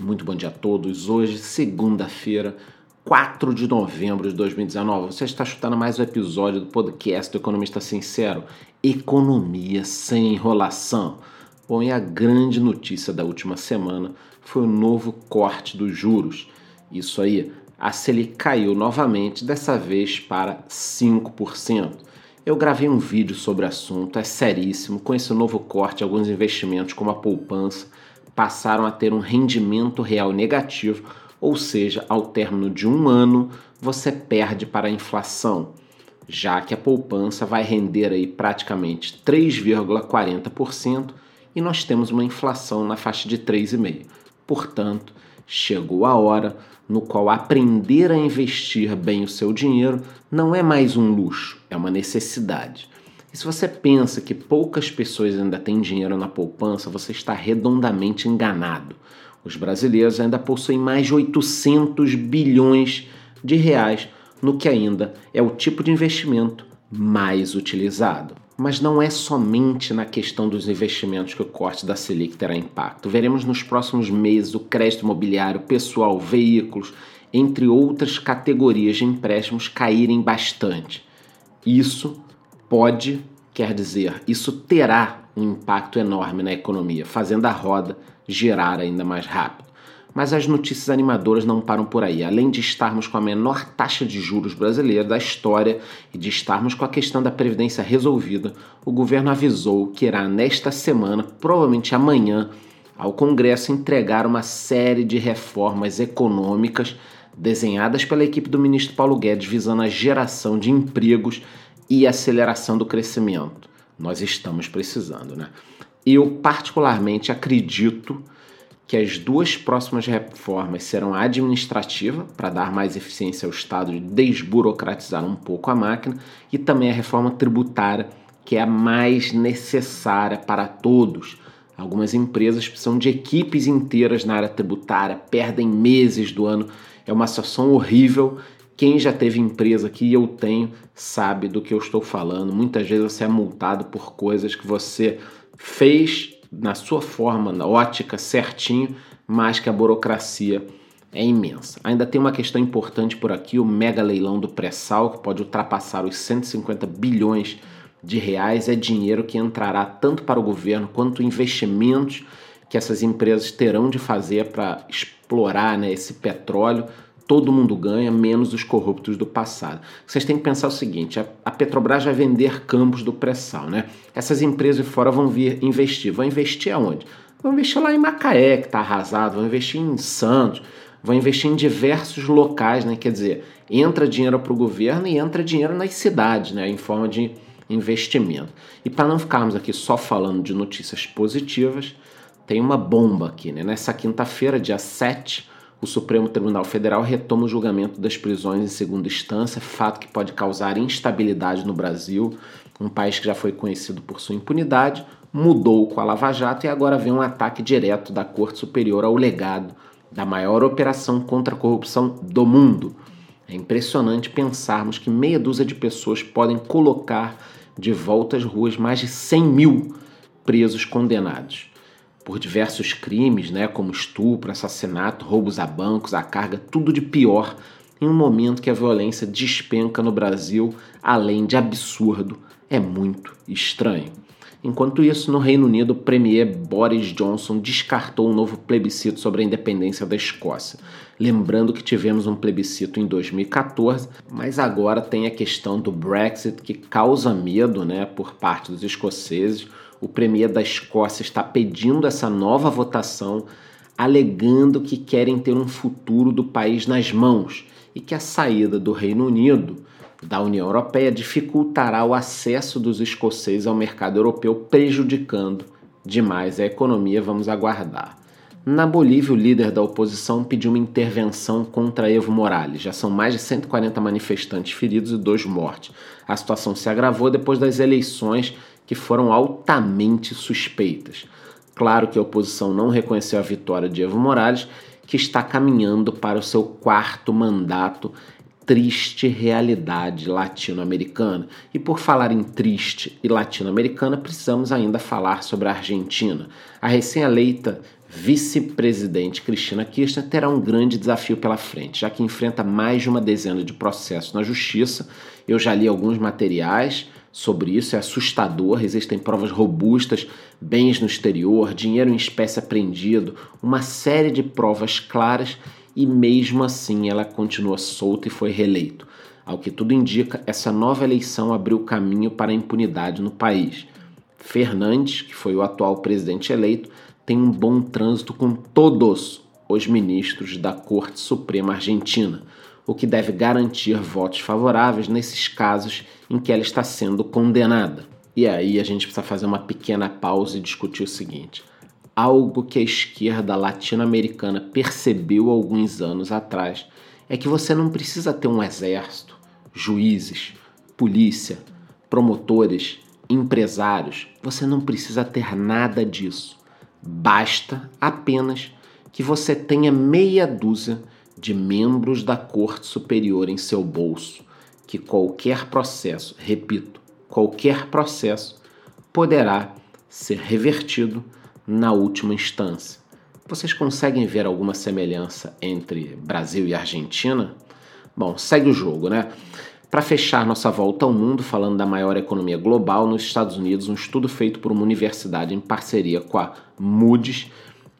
Muito bom dia a todos. Hoje, segunda-feira, 4 de novembro de 2019. Você está chutando mais um episódio do podcast do Economista Sincero. Economia sem enrolação. Bom, e a grande notícia da última semana foi o novo corte dos juros. Isso aí, a Selic caiu novamente, dessa vez para 5%. Eu gravei um vídeo sobre o assunto, é seríssimo. Com esse novo corte, alguns investimentos, como a poupança, passaram a ter um rendimento real negativo, ou seja, ao término de um ano você perde para a inflação, já que a poupança vai render aí praticamente 3,40% e nós temos uma inflação na faixa de 3,5%. Portanto, chegou a hora no qual aprender a investir bem o seu dinheiro não é mais um luxo, é uma necessidade. E se você pensa que poucas pessoas ainda têm dinheiro na poupança, você está redondamente enganado. Os brasileiros ainda possuem mais de 800 bilhões de reais no que ainda é o tipo de investimento mais utilizado. Mas não é somente na questão dos investimentos que o corte da Selic terá impacto. Veremos nos próximos meses o crédito imobiliário, pessoal, veículos, entre outras categorias de empréstimos caírem bastante. Isso pode, quer dizer, isso terá um impacto enorme na economia, fazendo a roda girar ainda mais rápido. Mas as notícias animadoras não param por aí. Além de estarmos com a menor taxa de juros brasileira da história e de estarmos com a questão da previdência resolvida, o governo avisou que irá nesta semana, provavelmente amanhã, ao Congresso entregar uma série de reformas econômicas desenhadas pela equipe do ministro Paulo Guedes visando a geração de empregos e aceleração do crescimento. Nós estamos precisando, né? Eu particularmente acredito que as duas próximas reformas serão administrativa, para dar mais eficiência ao Estado e desburocratizar um pouco a máquina, e também a reforma tributária, que é a mais necessária para todos. Algumas empresas precisam de equipes inteiras na área tributária, perdem meses do ano. É uma situação horrível quem já teve empresa que eu tenho sabe do que eu estou falando. Muitas vezes você é multado por coisas que você fez na sua forma, na ótica certinho, mas que a burocracia é imensa. Ainda tem uma questão importante por aqui, o mega leilão do pré-sal, que pode ultrapassar os 150 bilhões de reais, é dinheiro que entrará tanto para o governo quanto investimentos que essas empresas terão de fazer para explorar né, esse petróleo todo mundo ganha, menos os corruptos do passado. Vocês têm que pensar o seguinte: a Petrobras vai vender campos do pré-sal, né? Essas empresas de fora vão vir investir. Vão investir aonde? Vão investir lá em Macaé, que está arrasado, vão investir em Santos, vão investir em diversos locais, né? Quer dizer, entra dinheiro para o governo e entra dinheiro nas cidades, né? Em forma de investimento. E para não ficarmos aqui só falando de notícias positivas, tem uma bomba aqui, né? Nessa quinta-feira, dia 7 o Supremo Tribunal Federal retoma o julgamento das prisões em segunda instância, fato que pode causar instabilidade no Brasil, um país que já foi conhecido por sua impunidade, mudou com a Lava Jato e agora vem um ataque direto da Corte Superior ao legado da maior operação contra a corrupção do mundo. É impressionante pensarmos que meia dúzia de pessoas podem colocar de volta às ruas mais de 100 mil presos condenados por diversos crimes, né, como estupro, assassinato, roubos a bancos, a carga, tudo de pior, em um momento que a violência despenca no Brasil, além de absurdo, é muito estranho. Enquanto isso, no Reino Unido, o premier Boris Johnson descartou um novo plebiscito sobre a independência da Escócia. Lembrando que tivemos um plebiscito em 2014, mas agora tem a questão do Brexit que causa medo né, por parte dos escoceses o Premier da Escócia está pedindo essa nova votação, alegando que querem ter um futuro do país nas mãos e que a saída do Reino Unido da União Europeia dificultará o acesso dos escoceses ao mercado europeu, prejudicando demais a economia. Vamos aguardar. Na Bolívia, o líder da oposição pediu uma intervenção contra Evo Morales. Já são mais de 140 manifestantes feridos e dois mortos. A situação se agravou depois das eleições que foram altamente suspeitas. Claro que a oposição não reconheceu a vitória de Evo Morales, que está caminhando para o seu quarto mandato triste realidade latino-americana. E por falar em triste e latino-americana, precisamos ainda falar sobre a Argentina. A recém-eleita vice-presidente Cristina Kirchner terá um grande desafio pela frente, já que enfrenta mais de uma dezena de processos na justiça. Eu já li alguns materiais sobre isso, é assustador. Existem provas robustas, bens no exterior, dinheiro em espécie apreendido, uma série de provas claras e mesmo assim ela continua solta e foi reeleito. Ao que tudo indica, essa nova eleição abriu caminho para a impunidade no país. Fernandes, que foi o atual presidente eleito, tem um bom trânsito com todos os ministros da Corte Suprema Argentina, o que deve garantir votos favoráveis nesses casos em que ela está sendo condenada. E aí a gente precisa fazer uma pequena pausa e discutir o seguinte: algo que a esquerda latino-americana percebeu alguns anos atrás é que você não precisa ter um exército, juízes, polícia, promotores, empresários, você não precisa ter nada disso. Basta apenas que você tenha meia dúzia de membros da Corte Superior em seu bolso, que qualquer processo, repito, qualquer processo, poderá ser revertido na última instância. Vocês conseguem ver alguma semelhança entre Brasil e Argentina? Bom, segue o jogo, né? Para fechar nossa volta ao mundo, falando da maior economia global, nos Estados Unidos, um estudo feito por uma universidade em parceria com a Moody's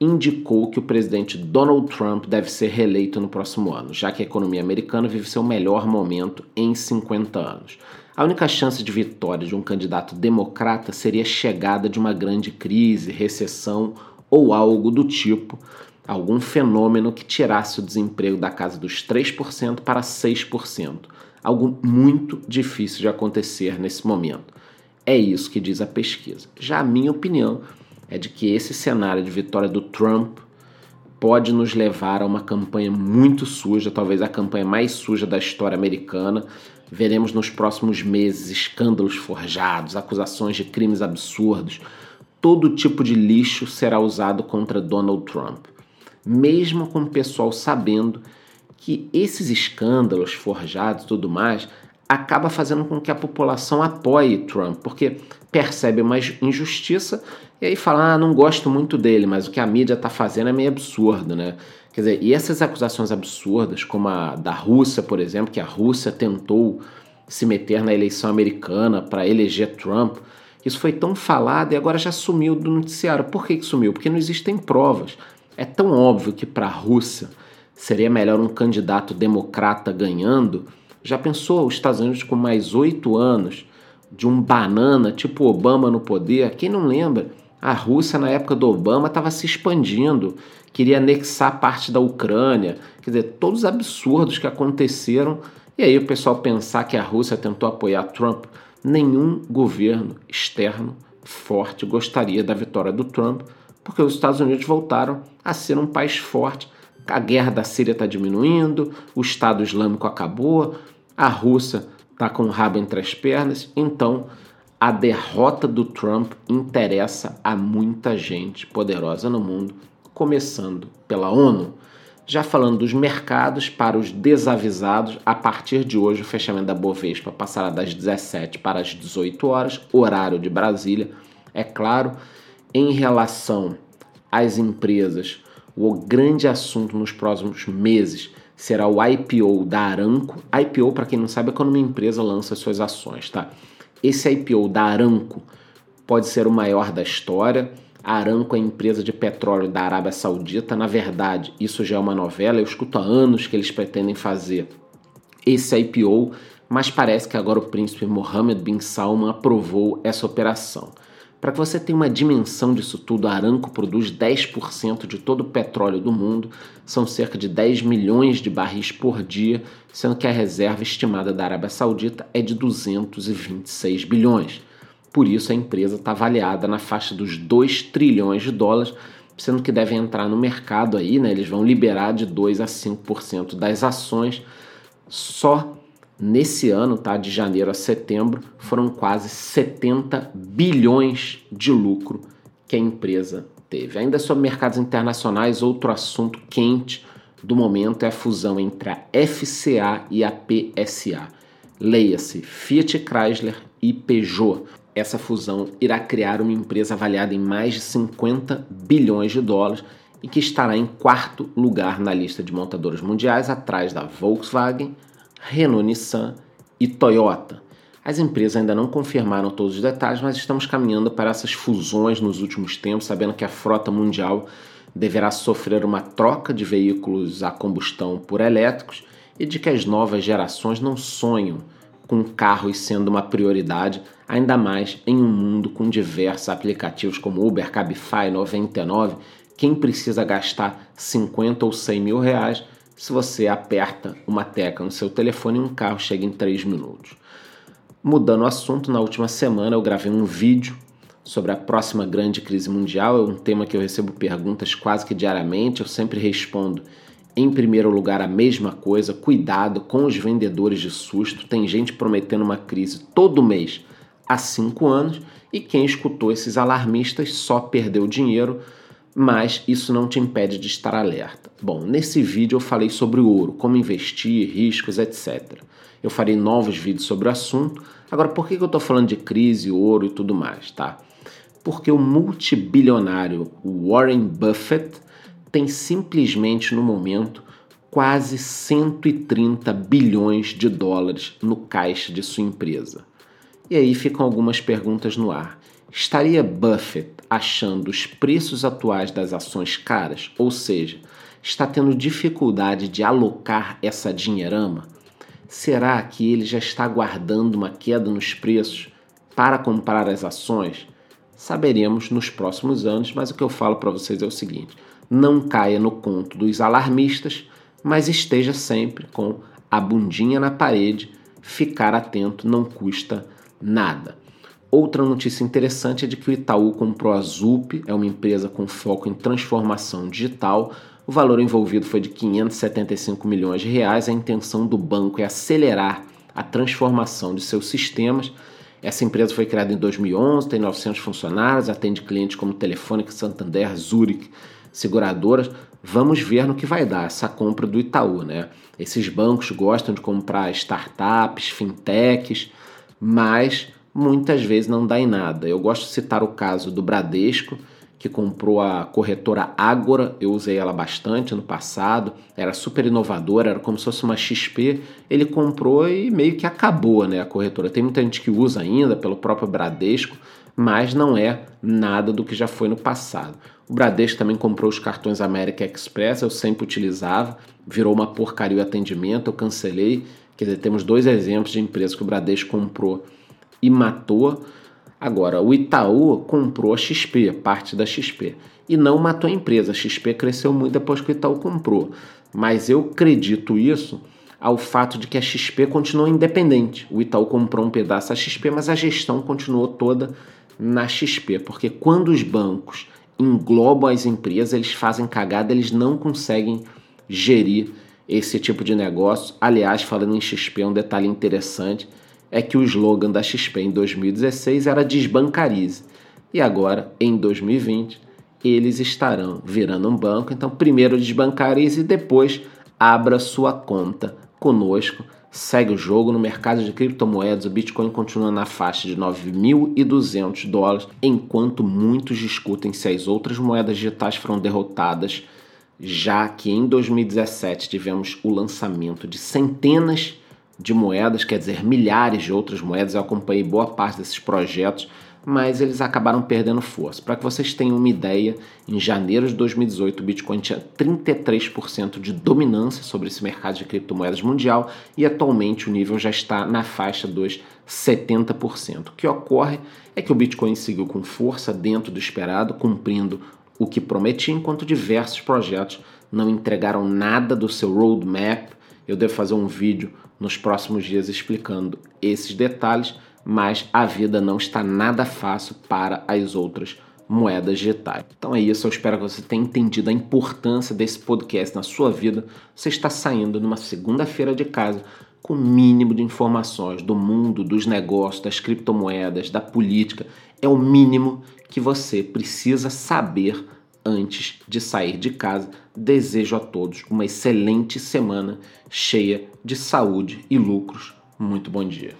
indicou que o presidente Donald Trump deve ser reeleito no próximo ano, já que a economia americana vive seu melhor momento em 50 anos. A única chance de vitória de um candidato democrata seria a chegada de uma grande crise, recessão ou algo do tipo, algum fenômeno que tirasse o desemprego da casa dos 3% para 6% algo muito difícil de acontecer nesse momento. É isso que diz a pesquisa. Já a minha opinião é de que esse cenário de vitória do Trump pode nos levar a uma campanha muito suja, talvez a campanha mais suja da história americana. Veremos nos próximos meses escândalos forjados, acusações de crimes absurdos. Todo tipo de lixo será usado contra Donald Trump, mesmo com o pessoal sabendo que esses escândalos forjados e tudo mais acaba fazendo com que a população apoie Trump, porque percebe uma injustiça e aí fala, ah, não gosto muito dele, mas o que a mídia está fazendo é meio absurdo, né? Quer dizer, e essas acusações absurdas, como a da Rússia, por exemplo, que a Rússia tentou se meter na eleição americana para eleger Trump, isso foi tão falado e agora já sumiu do noticiário. Por que, que sumiu? Porque não existem provas. É tão óbvio que para a Rússia Seria melhor um candidato democrata ganhando? Já pensou os Estados Unidos com mais oito anos de um banana tipo Obama no poder? Quem não lembra? A Rússia, na época do Obama, estava se expandindo, queria anexar parte da Ucrânia. Quer dizer, todos os absurdos que aconteceram. E aí o pessoal pensar que a Rússia tentou apoiar Trump. Nenhum governo externo forte gostaria da vitória do Trump, porque os Estados Unidos voltaram a ser um país forte a guerra da Síria está diminuindo, o Estado Islâmico acabou, a Rússia está com o rabo entre as pernas, então a derrota do Trump interessa a muita gente poderosa no mundo, começando pela ONU. Já falando dos mercados, para os desavisados, a partir de hoje o fechamento da Bovespa passará das 17 para as 18 horas, horário de Brasília. É claro, em relação às empresas, o grande assunto nos próximos meses será o IPO da Aranco. IPO, para quem não sabe, é quando uma empresa lança suas ações, tá? Esse IPO da Aranco pode ser o maior da história. A Aranco é a empresa de petróleo da Arábia Saudita. Na verdade, isso já é uma novela. Eu escuto há anos que eles pretendem fazer esse IPO, mas parece que agora o príncipe Mohammed bin Salman aprovou essa operação. Para que você tenha uma dimensão disso tudo, a Aramco produz 10% de todo o petróleo do mundo, são cerca de 10 milhões de barris por dia, sendo que a reserva estimada da Arábia Saudita é de 226 bilhões. Por isso, a empresa está avaliada na faixa dos 2 trilhões de dólares, sendo que devem entrar no mercado aí, né? Eles vão liberar de 2 a 5% das ações só Nesse ano, tá, de janeiro a setembro, foram quase 70 bilhões de lucro que a empresa teve. Ainda sobre mercados internacionais, outro assunto quente do momento é a fusão entre a FCA e a PSA. Leia-se Fiat Chrysler e Peugeot. Essa fusão irá criar uma empresa avaliada em mais de 50 bilhões de dólares e que estará em quarto lugar na lista de montadoras mundiais, atrás da Volkswagen, Renault Nissan e Toyota. As empresas ainda não confirmaram todos os detalhes, mas estamos caminhando para essas fusões nos últimos tempos, sabendo que a frota mundial deverá sofrer uma troca de veículos a combustão por elétricos e de que as novas gerações não sonham com carros sendo uma prioridade, ainda mais em um mundo com diversos aplicativos como Uber, Cabify, 99. Quem precisa gastar 50 ou 100 mil reais se você aperta uma tecla no seu telefone e um carro chega em 3 minutos? Mudando o assunto, na última semana eu gravei um vídeo sobre a próxima grande crise mundial. É um tema que eu recebo perguntas quase que diariamente. Eu sempre respondo em primeiro lugar, a mesma coisa, cuidado com os vendedores de susto. Tem gente prometendo uma crise todo mês há cinco anos e quem escutou esses alarmistas só perdeu dinheiro, mas isso não te impede de estar alerta. Bom, nesse vídeo eu falei sobre o ouro, como investir, riscos, etc. Eu farei novos vídeos sobre o assunto. Agora, por que eu estou falando de crise, ouro e tudo mais, tá? Porque o multibilionário Warren Buffett tem simplesmente no momento quase 130 bilhões de dólares no caixa de sua empresa. E aí ficam algumas perguntas no ar. Estaria Buffett achando os preços atuais das ações caras, ou seja, está tendo dificuldade de alocar essa dinheirama? Será que ele já está aguardando uma queda nos preços para comprar as ações? Saberemos nos próximos anos, mas o que eu falo para vocês é o seguinte: não caia no conto dos alarmistas, mas esteja sempre com a bundinha na parede, ficar atento não custa nada. Outra notícia interessante é de que o Itaú comprou a Zup, é uma empresa com foco em transformação digital. O valor envolvido foi de 575 milhões de reais. A intenção do banco é acelerar a transformação de seus sistemas. Essa empresa foi criada em 2011, tem 900 funcionários, atende clientes como Telefônica, Santander, Zurich, seguradoras, vamos ver no que vai dar essa compra do Itaú, né? Esses bancos gostam de comprar startups, fintechs, mas muitas vezes não dá em nada. Eu gosto de citar o caso do Bradesco, que comprou a corretora Ágora, eu usei ela bastante no passado, era super inovadora, era como se fosse uma XP, ele comprou e meio que acabou né, a corretora. Tem muita gente que usa ainda pelo próprio Bradesco, mas não é nada do que já foi no passado. O Bradesco também comprou os cartões América Express, eu sempre utilizava, virou uma porcaria o atendimento, eu cancelei. Quer dizer, temos dois exemplos de empresas que o Bradesco comprou e matou. Agora, o Itaú comprou a XP, parte da XP, e não matou a empresa. A XP cresceu muito depois que o Itaú comprou. Mas eu acredito isso ao fato de que a XP continuou independente. O Itaú comprou um pedaço da XP, mas a gestão continuou toda na XP, porque quando os bancos englobam as empresas, eles fazem cagada, eles não conseguem gerir esse tipo de negócio. Aliás, falando em XP, um detalhe interessante é que o slogan da XP em 2016 era desbancarize. E agora, em 2020, eles estarão virando um banco. Então, primeiro desbancarize e depois abra sua conta conosco segue o jogo. No mercado de criptomoedas, o Bitcoin continua na faixa de 9.200 dólares, enquanto muitos discutem se as outras moedas digitais foram derrotadas, já que em 2017 tivemos o lançamento de centenas de moedas, quer dizer, milhares de outras moedas. Eu acompanhei boa parte desses projetos mas eles acabaram perdendo força. Para que vocês tenham uma ideia, em janeiro de 2018 o Bitcoin tinha 33% de dominância sobre esse mercado de criptomoedas mundial e atualmente o nível já está na faixa dos 70%. O que ocorre é que o Bitcoin seguiu com força dentro do esperado, cumprindo o que prometia, enquanto diversos projetos não entregaram nada do seu roadmap. Eu devo fazer um vídeo nos próximos dias explicando esses detalhes mas a vida não está nada fácil para as outras moedas digitais. Então é isso, eu espero que você tenha entendido a importância desse podcast na sua vida. Você está saindo numa segunda-feira de casa com o mínimo de informações do mundo, dos negócios, das criptomoedas, da política. É o mínimo que você precisa saber antes de sair de casa. Desejo a todos uma excelente semana cheia de saúde e lucros. Muito bom dia.